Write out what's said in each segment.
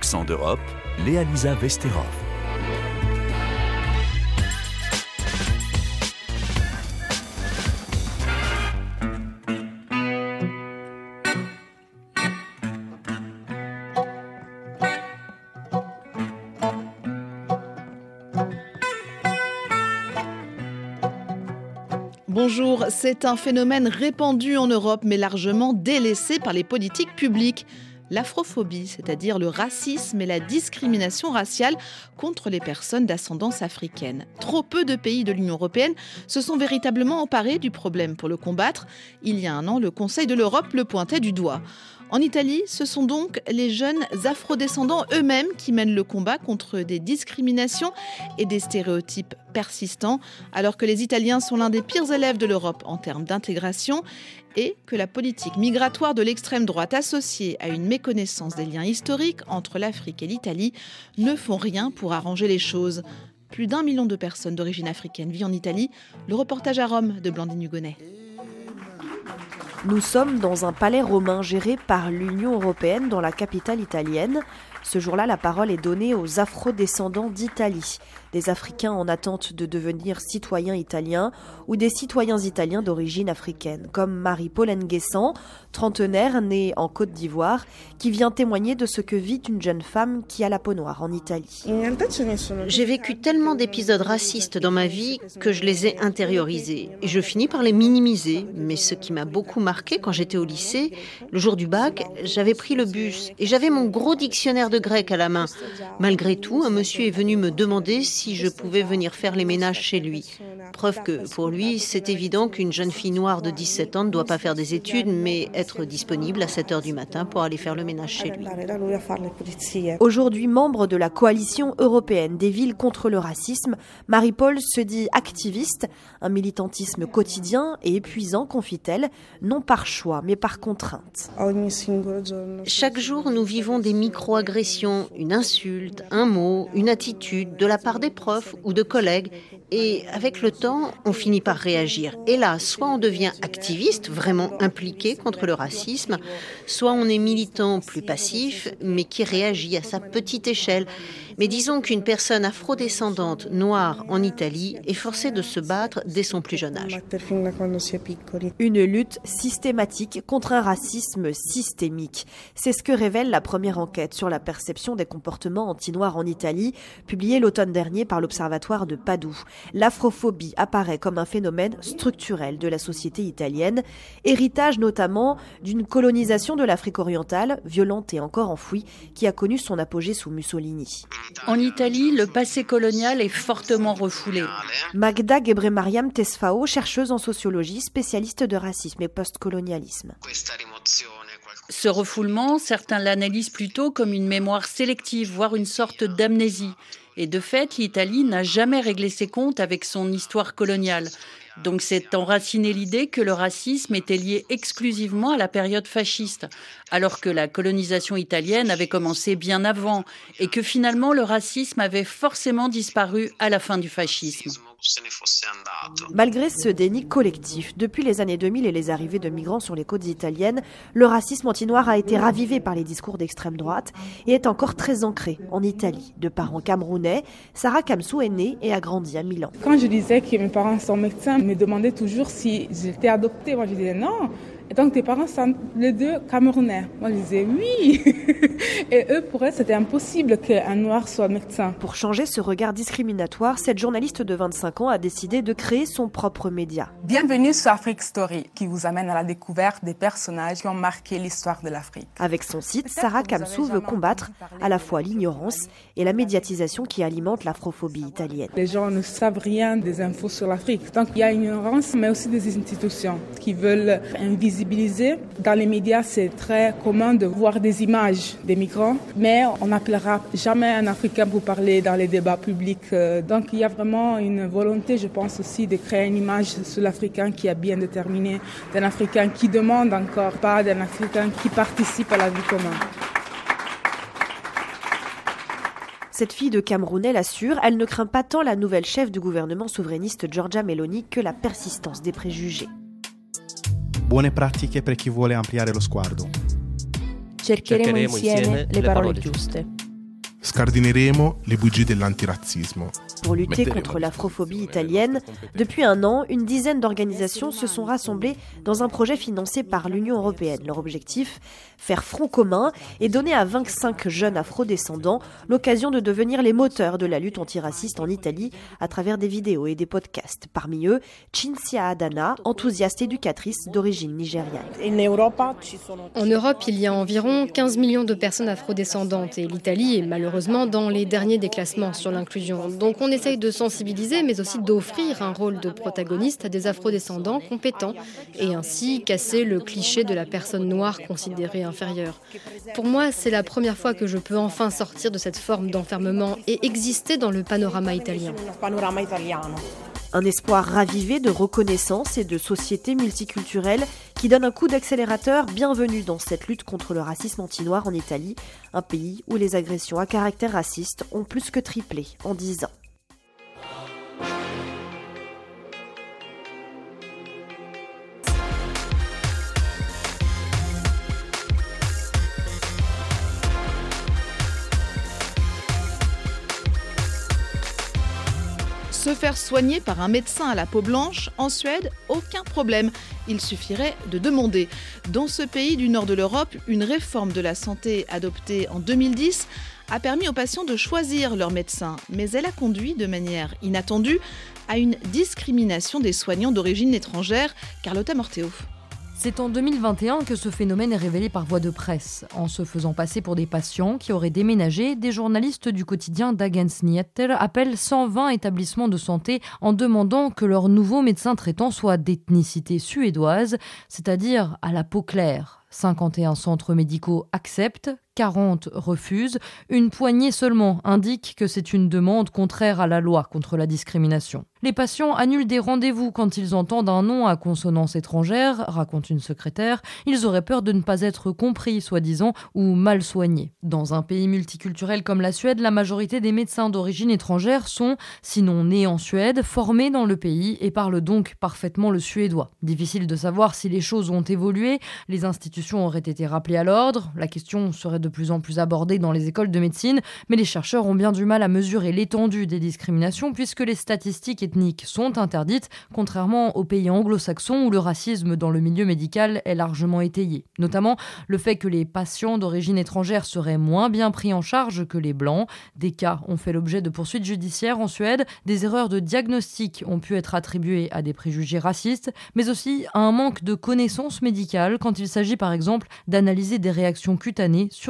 Accent d'Europe, Vesterov. Bonjour, c'est un phénomène répandu en Europe mais largement délaissé par les politiques publiques. L'afrophobie, c'est-à-dire le racisme et la discrimination raciale contre les personnes d'ascendance africaine. Trop peu de pays de l'Union européenne se sont véritablement emparés du problème pour le combattre. Il y a un an, le Conseil de l'Europe le pointait du doigt. En Italie, ce sont donc les jeunes afrodescendants eux-mêmes qui mènent le combat contre des discriminations et des stéréotypes persistants, alors que les Italiens sont l'un des pires élèves de l'Europe en termes d'intégration et que la politique migratoire de l'extrême droite associée à une méconnaissance des liens historiques entre l'Afrique et l'Italie ne font rien pour arranger les choses. Plus d'un million de personnes d'origine africaine vivent en Italie. Le reportage à Rome de Blandine Hugonnet. Nous sommes dans un palais romain géré par l'Union européenne dans la capitale italienne. Ce jour-là, la parole est donnée aux afro-descendants d'Italie, des Africains en attente de devenir citoyens italiens ou des citoyens italiens d'origine africaine, comme Marie-Paul Nguessan, trentenaire née en Côte d'Ivoire, qui vient témoigner de ce que vit une jeune femme qui a la peau noire en Italie. J'ai vécu tellement d'épisodes racistes dans ma vie que je les ai intériorisés et je finis par les minimiser. Mais ce qui m'a beaucoup marqué quand j'étais au lycée, le jour du bac, j'avais pris le bus et j'avais mon gros dictionnaire de grec à la main. Malgré tout, un monsieur est venu me demander si je pouvais venir faire les ménages chez lui. Preuve que pour lui, c'est évident qu'une jeune fille noire de 17 ans ne doit pas faire des études, mais être disponible à 7 heures du matin pour aller faire le ménage chez lui. Aujourd'hui membre de la coalition européenne des villes contre le racisme, Marie-Paul se dit activiste, un militantisme quotidien et épuisant, confie-t-elle, non par choix mais par contrainte. Chaque jour, nous vivons des micro-agressions, une insulte, un mot, une attitude de la part des profs ou de collègues et avec le on finit par réagir. Et là, soit on devient activiste, vraiment impliqué contre le racisme, soit on est militant plus passif, mais qui réagit à sa petite échelle. Mais disons qu'une personne afrodescendante noire en Italie est forcée de se battre dès son plus jeune âge. Une lutte systématique contre un racisme systémique. C'est ce que révèle la première enquête sur la perception des comportements anti-noirs en Italie, publiée l'automne dernier par l'Observatoire de Padoue. L'afrophobie apparaît comme un phénomène structurel de la société italienne, héritage notamment d'une colonisation de l'Afrique orientale, violente et encore enfouie, qui a connu son apogée sous Mussolini. En Italie, le passé colonial est fortement refoulé. Magda Gebre-Mariam Tesfao, chercheuse en sociologie, spécialiste de racisme et postcolonialisme. Ce refoulement, certains l'analysent plutôt comme une mémoire sélective, voire une sorte d'amnésie. Et de fait, l'Italie n'a jamais réglé ses comptes avec son histoire coloniale. Donc c'est enraciné l'idée que le racisme était lié exclusivement à la période fasciste, alors que la colonisation italienne avait commencé bien avant et que finalement le racisme avait forcément disparu à la fin du fascisme. Malgré ce déni collectif, depuis les années 2000 et les arrivées de migrants sur les côtes italiennes, le racisme anti-noir a été ravivé par les discours d'extrême droite et est encore très ancré en Italie. De parents camerounais, Sarah Kamsou est née et a grandi à Milan. Quand je disais que mes parents sont médecins, ils me demandaient toujours si j'étais adoptée. Moi, je disais non. Et donc, tes parents sont les deux camerounais. Moi, je disais oui. Et eux, pour eux, c'était impossible qu'un noir soit médecin. Pour changer ce regard discriminatoire, cette journaliste de 25 ans a décidé de créer son propre média. Bienvenue sur Afrique Story, qui vous amène à la découverte des personnages qui ont marqué l'histoire de l'Afrique. Avec son site, Sarah Kamsou veut combattre à la fois l'ignorance et la médiatisation qui alimente l'afrophobie italienne. Les gens ne savent rien des infos sur l'Afrique. Donc, il y a une ignorance, mais aussi des institutions qui veulent invisibiliser dans les médias, c'est très commun de voir des images des migrants, mais on n'appellera jamais un Africain pour parler dans les débats publics. Donc il y a vraiment une volonté, je pense aussi, de créer une image sur l'Africain qui est bien déterminée, d'un Africain qui demande encore pas, d'un Africain qui participe à la vie commune. Cette fille de Camerounais l'assure, elle ne craint pas tant la nouvelle chef du gouvernement souverainiste Giorgia Meloni que la persistance des préjugés. Buone pratiche per chi vuole ampliare lo sguardo. Cercheremo, insieme le parole giuste. Scardineremo le bugie dell'antirazzismo. Pour lutter contre l'afrophobie italienne, depuis un an, une dizaine d'organisations se sont rassemblées dans un projet financé par l'Union européenne. Leur objectif Faire front commun et donner à 25 jeunes afrodescendants l'occasion de devenir les moteurs de la lutte antiraciste en Italie à travers des vidéos et des podcasts. Parmi eux, Cinzia Adana, enthousiaste éducatrice d'origine nigériane. En Europe, il y a environ 15 millions de personnes afrodescendantes et l'Italie est malheureusement dans les derniers déclassements sur l'inclusion. Donc on on essaye de sensibiliser, mais aussi d'offrir un rôle de protagoniste à des afrodescendants compétents et ainsi casser le cliché de la personne noire considérée inférieure. Pour moi, c'est la première fois que je peux enfin sortir de cette forme d'enfermement et exister dans le panorama italien. Un espoir ravivé de reconnaissance et de société multiculturelle qui donne un coup d'accélérateur bienvenu dans cette lutte contre le racisme anti-noir en Italie, un pays où les agressions à caractère raciste ont plus que triplé en 10 ans. Faire soigner par un médecin à la peau blanche, en Suède, aucun problème. Il suffirait de demander. Dans ce pays du nord de l'Europe, une réforme de la santé adoptée en 2010 a permis aux patients de choisir leur médecin, mais elle a conduit de manière inattendue à une discrimination des soignants d'origine étrangère. Carlotta Morteo. C'est en 2021 que ce phénomène est révélé par voie de presse. En se faisant passer pour des patients qui auraient déménagé, des journalistes du quotidien Dagens appellent 120 établissements de santé en demandant que leur nouveau médecin traitant soit d'ethnicité suédoise, c'est-à-dire à la peau claire. 51 centres médicaux acceptent, 40 refusent, une poignée seulement indique que c'est une demande contraire à la loi contre la discrimination. Les patients annulent des rendez-vous quand ils entendent un nom à consonance étrangère, raconte une secrétaire. Ils auraient peur de ne pas être compris, soi-disant, ou mal soignés. Dans un pays multiculturel comme la Suède, la majorité des médecins d'origine étrangère sont, sinon nés en Suède, formés dans le pays et parlent donc parfaitement le suédois. Difficile de savoir si les choses ont évolué, les institutions auraient été rappelées à l'ordre, la question serait de plus en plus abordée dans les écoles de médecine, mais les chercheurs ont bien du mal à mesurer l'étendue des discriminations puisque les statistiques ethniques sont interdites, contrairement aux pays anglo-saxons où le racisme dans le milieu médical est largement étayé. Notamment le fait que les patients d'origine étrangère seraient moins bien pris en charge que les blancs. Des cas ont fait l'objet de poursuites judiciaires en Suède, des erreurs de diagnostic ont pu être attribuées à des préjugés racistes, mais aussi à un manque de connaissances médicales quand il s'agit par exemple d'analyser des réactions cutanées sur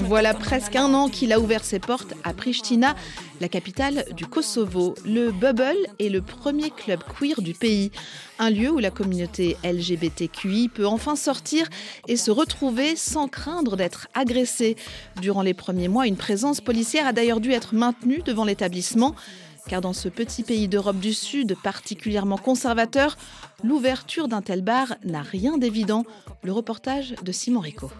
Voilà presque un an qu'il a ouvert ses portes à Pristina, la capitale du Kosovo. Le Bubble est le premier club queer du pays, un lieu où la communauté LGBTQI peut enfin sortir et se retrouver sans craindre d'être agressée. Durant les premiers mois, une présence policière a d'ailleurs dû être maintenue devant l'établissement car dans ce petit pays d'Europe du Sud particulièrement conservateur, l'ouverture d'un tel bar n'a rien d'évident. Le reportage de Simon Rico.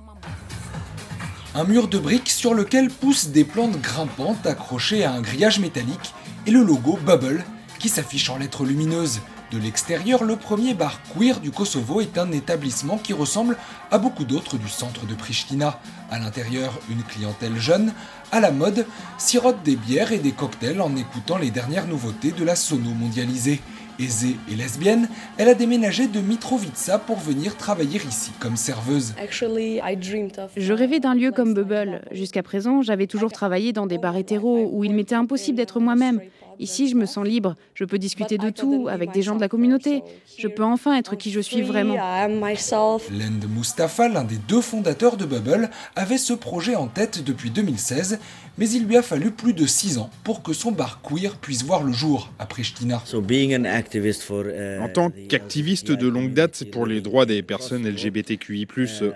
Un mur de briques sur lequel poussent des plantes grimpantes accrochées à un grillage métallique et le logo Bubble qui s'affiche en lettres lumineuses. De l'extérieur, le premier bar queer du Kosovo est un établissement qui ressemble à beaucoup d'autres du centre de Pristina. À l'intérieur, une clientèle jeune, à la mode, sirote des bières et des cocktails en écoutant les dernières nouveautés de la sono mondialisée. Aisée et lesbienne, elle a déménagé de Mitrovica pour venir travailler ici comme serveuse. Je rêvais d'un lieu comme Bubble. Jusqu'à présent, j'avais toujours travaillé dans des bars hétéros où il m'était impossible d'être moi-même. Ici, je me sens libre. Je peux discuter de tout avec des gens de la communauté. Je peux enfin être qui je suis vraiment. Lend Mustafa, l'un des deux fondateurs de Bubble, avait ce projet en tête depuis 2016, mais il lui a fallu plus de six ans pour que son bar queer puisse voir le jour à Pristina. Uh, en tant qu'activiste de longue date pour les droits des personnes LGBTQI+,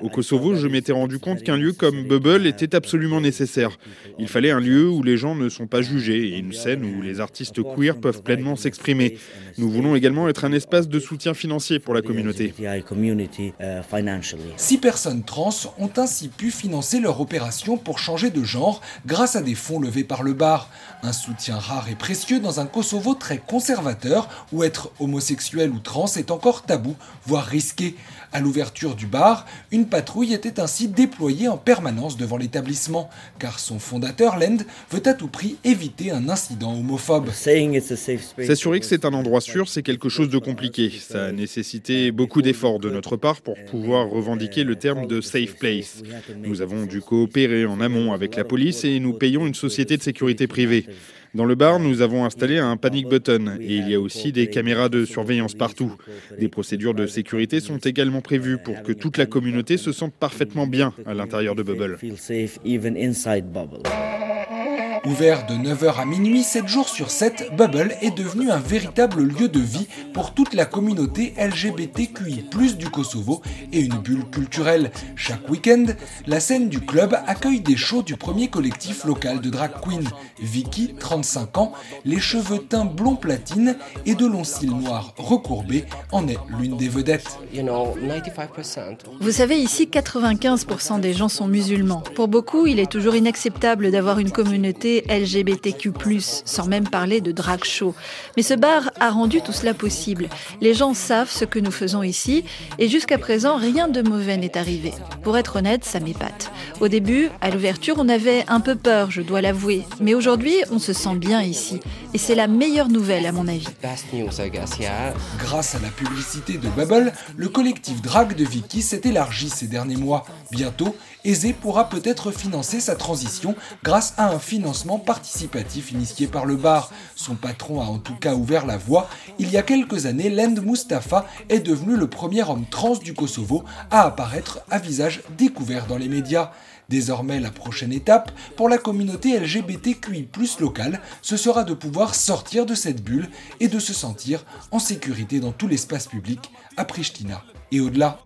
au Kosovo, je m'étais rendu compte qu'un lieu comme Bubble était absolument nécessaire. Il fallait un lieu où les gens ne sont pas jugés et une scène où les artistes artistes queer peuvent pleinement s'exprimer. Nous voulons également être un espace de soutien financier pour la communauté. Six personnes trans ont ainsi pu financer leur opération pour changer de genre grâce à des fonds levés par le bar. Un soutien rare et précieux dans un Kosovo très conservateur où être homosexuel ou trans est encore tabou, voire risqué. À l'ouverture du bar, une patrouille était ainsi déployée en permanence devant l'établissement, car son fondateur, Lend, veut à tout prix éviter un incident homophobe. S'assurer que c'est un endroit sûr, c'est quelque chose de compliqué. Ça a nécessité beaucoup d'efforts de notre part pour pouvoir revendiquer le terme de safe place. Nous avons dû coopérer en amont avec la police et nous payons une société de sécurité privée. Dans le bar, nous avons installé un panic button et il y a aussi des caméras de surveillance partout. Des procédures de sécurité sont également prévues pour que toute la communauté se sente parfaitement bien à l'intérieur de Bubble. Ouvert de 9h à minuit, 7 jours sur 7, Bubble est devenu un véritable lieu de vie pour toute la communauté LGBTQI+, du Kosovo et une bulle culturelle. Chaque week-end, la scène du club accueille des shows du premier collectif local de drag queen. Vicky, 35 ans, les cheveux teints blond platine et de longs cils noirs recourbés, en est l'une des vedettes. Vous savez, ici, 95% des gens sont musulmans. Pour beaucoup, il est toujours inacceptable d'avoir une communauté LGBTQ+, sans même parler de drag show. Mais ce bar a rendu tout cela possible. Les gens savent ce que nous faisons ici, et jusqu'à présent, rien de mauvais n'est arrivé. Pour être honnête, ça m'épate. Au début, à l'ouverture, on avait un peu peur, je dois l'avouer. Mais aujourd'hui, on se sent bien ici. Et c'est la meilleure nouvelle, à mon avis. Grâce à la publicité de Bubble, le collectif drag de Vicky s'est élargi ces derniers mois. Bientôt, Aisé pourra peut-être financer sa transition grâce à un financement participatif initié par le bar. Son patron a en tout cas ouvert la voie. Il y a quelques années, Lend Mustafa est devenu le premier homme trans du Kosovo à apparaître à visage découvert dans les médias. Désormais, la prochaine étape pour la communauté LGBTQI+ locale, ce sera de pouvoir sortir de cette bulle et de se sentir en sécurité dans tout l'espace public à Pristina et au-delà.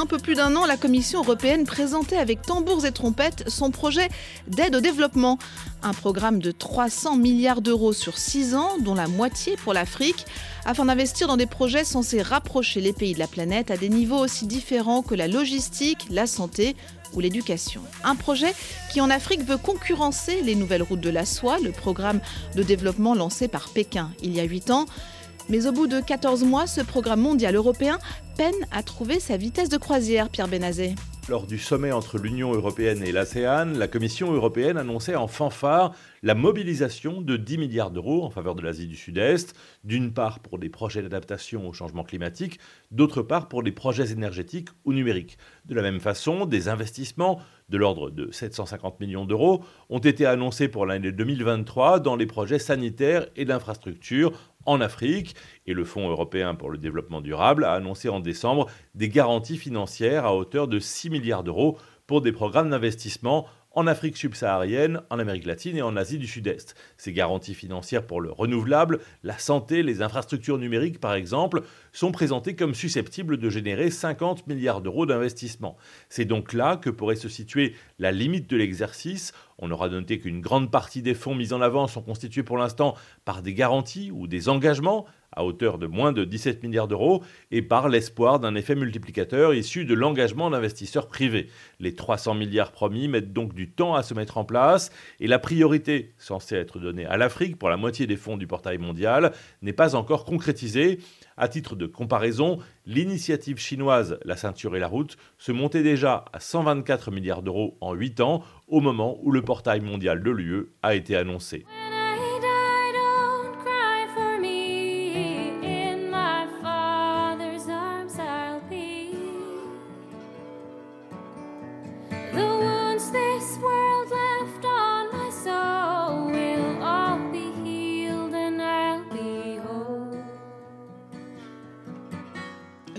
Un peu plus d'un an, la Commission européenne présentait avec tambours et trompettes son projet d'aide au développement. Un programme de 300 milliards d'euros sur 6 ans, dont la moitié pour l'Afrique, afin d'investir dans des projets censés rapprocher les pays de la planète à des niveaux aussi différents que la logistique, la santé ou l'éducation. Un projet qui en Afrique veut concurrencer les nouvelles routes de la soie, le programme de développement lancé par Pékin il y a 8 ans. Mais au bout de 14 mois, ce programme mondial européen peine à trouver sa vitesse de croisière, Pierre Benazé. Lors du sommet entre l'Union européenne et l'ASEAN, la Commission européenne annonçait en fanfare la mobilisation de 10 milliards d'euros en faveur de l'Asie du Sud-Est, d'une part pour des projets d'adaptation au changement climatique, d'autre part pour des projets énergétiques ou numériques. De la même façon, des investissements de l'ordre de 750 millions d'euros ont été annoncés pour l'année 2023 dans les projets sanitaires et d'infrastructures en Afrique. Et le Fonds européen pour le développement durable a annoncé en décembre des garanties financières à hauteur de 6 milliards d'euros pour des programmes d'investissement en Afrique subsaharienne, en Amérique latine et en Asie du Sud-Est. Ces garanties financières pour le renouvelable, la santé, les infrastructures numériques par exemple, sont présentées comme susceptibles de générer 50 milliards d'euros d'investissement. C'est donc là que pourrait se situer la limite de l'exercice. On aura noté qu'une grande partie des fonds mis en avant sont constitués pour l'instant par des garanties ou des engagements à hauteur de moins de 17 milliards d'euros et par l'espoir d'un effet multiplicateur issu de l'engagement d'investisseurs privés. Les 300 milliards promis mettent donc du temps à se mettre en place et la priorité censée être donnée à l'Afrique pour la moitié des fonds du portail mondial n'est pas encore concrétisée. À titre de comparaison, l'initiative chinoise La ceinture et la route se montait déjà à 124 milliards d'euros en 8 ans au moment où le portail mondial de l'UE a été annoncé.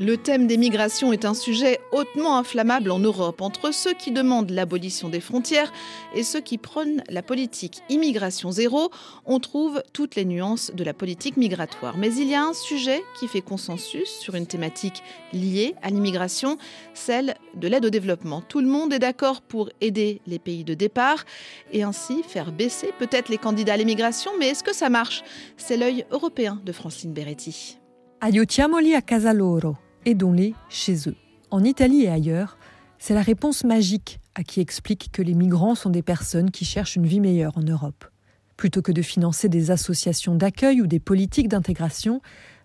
Le thème des migrations est un sujet hautement inflammable en Europe entre ceux qui demandent l'abolition des frontières et ceux qui prônent la politique immigration zéro. On trouve toutes les nuances de la politique migratoire. Mais il y a un sujet qui fait consensus sur une thématique liée à l'immigration, celle de l'aide au développement. Tout le monde est d'accord pour aider les pays de départ et ainsi faire baisser peut-être les candidats à l'immigration. Mais est-ce que ça marche? C'est l'œil européen de Francine Beretti. Aiutiamoli a casa loro, aidons-les chez eux. En Italie et ailleurs, c'est la réponse magique à qui explique que les migrants sont des personnes qui cherchent une vie meilleure en Europe. Plutôt que de financer des associations d'accueil ou des politiques d'intégration,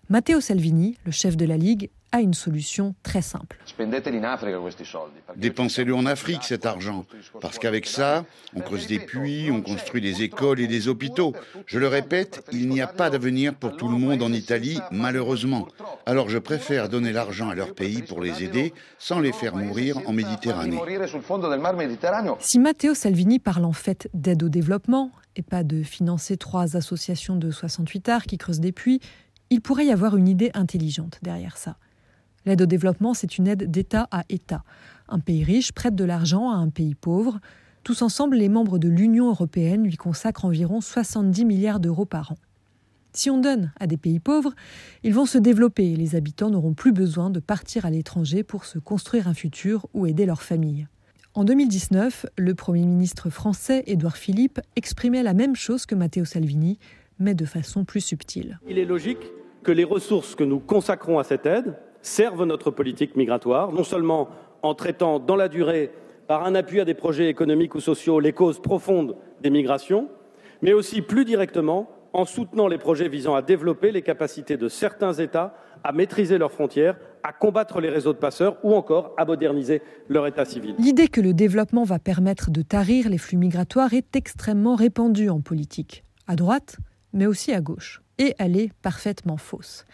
Matteo Salvini, le chef de la Ligue, a une solution très simple. Dépensez-le en Afrique, cet argent, parce qu'avec ça, on creuse des puits, on construit des écoles et des hôpitaux. Je le répète, il n'y a pas d'avenir pour tout le monde en Italie, malheureusement. Alors je préfère donner l'argent à leur pays pour les aider, sans les faire mourir en Méditerranée. Si Matteo Salvini parle en fait d'aide au développement, et pas de financer trois associations de 68 arts qui creusent des puits, il pourrait y avoir une idée intelligente derrière ça. L'aide au développement, c'est une aide d'État à État. Un pays riche prête de l'argent à un pays pauvre. Tous ensemble, les membres de l'Union européenne lui consacrent environ 70 milliards d'euros par an. Si on donne à des pays pauvres, ils vont se développer et les habitants n'auront plus besoin de partir à l'étranger pour se construire un futur ou aider leur famille. En 2019, le Premier ministre français Édouard Philippe exprimait la même chose que Matteo Salvini, mais de façon plus subtile. Il est logique que les ressources que nous consacrons à cette aide servent notre politique migratoire, non seulement en traitant dans la durée, par un appui à des projets économiques ou sociaux, les causes profondes des migrations, mais aussi plus directement en soutenant les projets visant à développer les capacités de certains États à maîtriser leurs frontières, à combattre les réseaux de passeurs ou encore à moderniser leur état civil. L'idée que le développement va permettre de tarir les flux migratoires est extrêmement répandue en politique, à droite, mais aussi à gauche. Et elle est parfaitement fausse.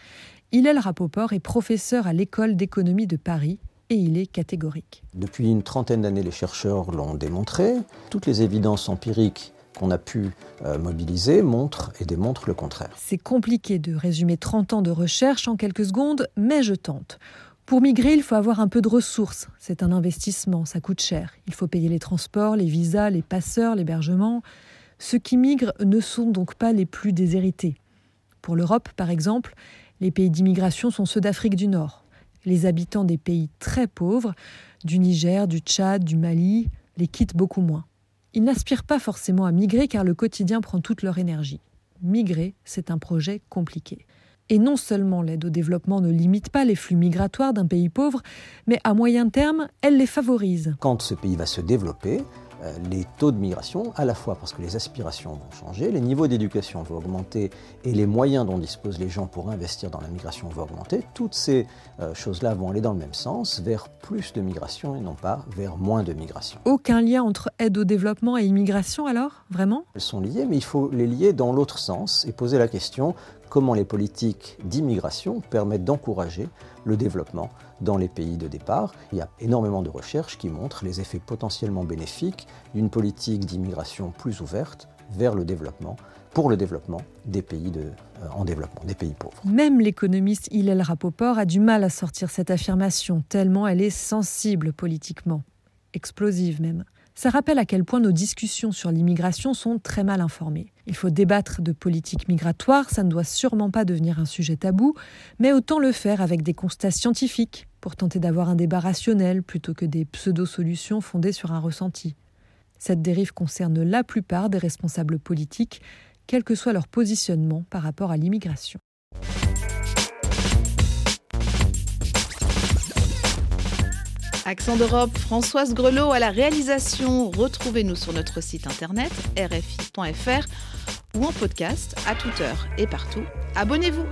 Hillel Rapoport est professeur à l'école d'économie de Paris et il est catégorique. Depuis une trentaine d'années, les chercheurs l'ont démontré. Toutes les évidences empiriques qu'on a pu euh, mobiliser montrent et démontrent le contraire. C'est compliqué de résumer 30 ans de recherche en quelques secondes, mais je tente. Pour migrer, il faut avoir un peu de ressources. C'est un investissement, ça coûte cher. Il faut payer les transports, les visas, les passeurs, l'hébergement. Ceux qui migrent ne sont donc pas les plus déshérités. Pour l'Europe, par exemple, les pays d'immigration sont ceux d'Afrique du Nord. Les habitants des pays très pauvres, du Niger, du Tchad, du Mali, les quittent beaucoup moins. Ils n'aspirent pas forcément à migrer car le quotidien prend toute leur énergie. Migrer, c'est un projet compliqué. Et non seulement l'aide au développement ne limite pas les flux migratoires d'un pays pauvre, mais à moyen terme, elle les favorise. Quand ce pays va se développer, les taux de migration, à la fois parce que les aspirations vont changer, les niveaux d'éducation vont augmenter et les moyens dont disposent les gens pour investir dans la migration vont augmenter, toutes ces euh, choses-là vont aller dans le même sens, vers plus de migration et non pas vers moins de migration. Aucun lien entre aide au développement et immigration alors? Vraiment? Elles sont liées, mais il faut les lier dans l'autre sens et poser la question comment les politiques d'immigration permettent d'encourager le développement dans les pays de départ. Il y a énormément de recherches qui montrent les effets potentiellement bénéfiques d'une politique d'immigration plus ouverte vers le développement, pour le développement des pays euh, en développement, des pays pauvres. Même l'économiste Hillel Rapoport a du mal à sortir cette affirmation, tellement elle est sensible politiquement, explosive même. Ça rappelle à quel point nos discussions sur l'immigration sont très mal informées. Il faut débattre de politique migratoire, ça ne doit sûrement pas devenir un sujet tabou, mais autant le faire avec des constats scientifiques pour tenter d'avoir un débat rationnel plutôt que des pseudo-solutions fondées sur un ressenti. Cette dérive concerne la plupart des responsables politiques, quel que soit leur positionnement par rapport à l'immigration. Accent d'Europe, Françoise Grelot à la réalisation. Retrouvez-nous sur notre site internet rfi.fr ou en podcast à toute heure et partout. Abonnez-vous.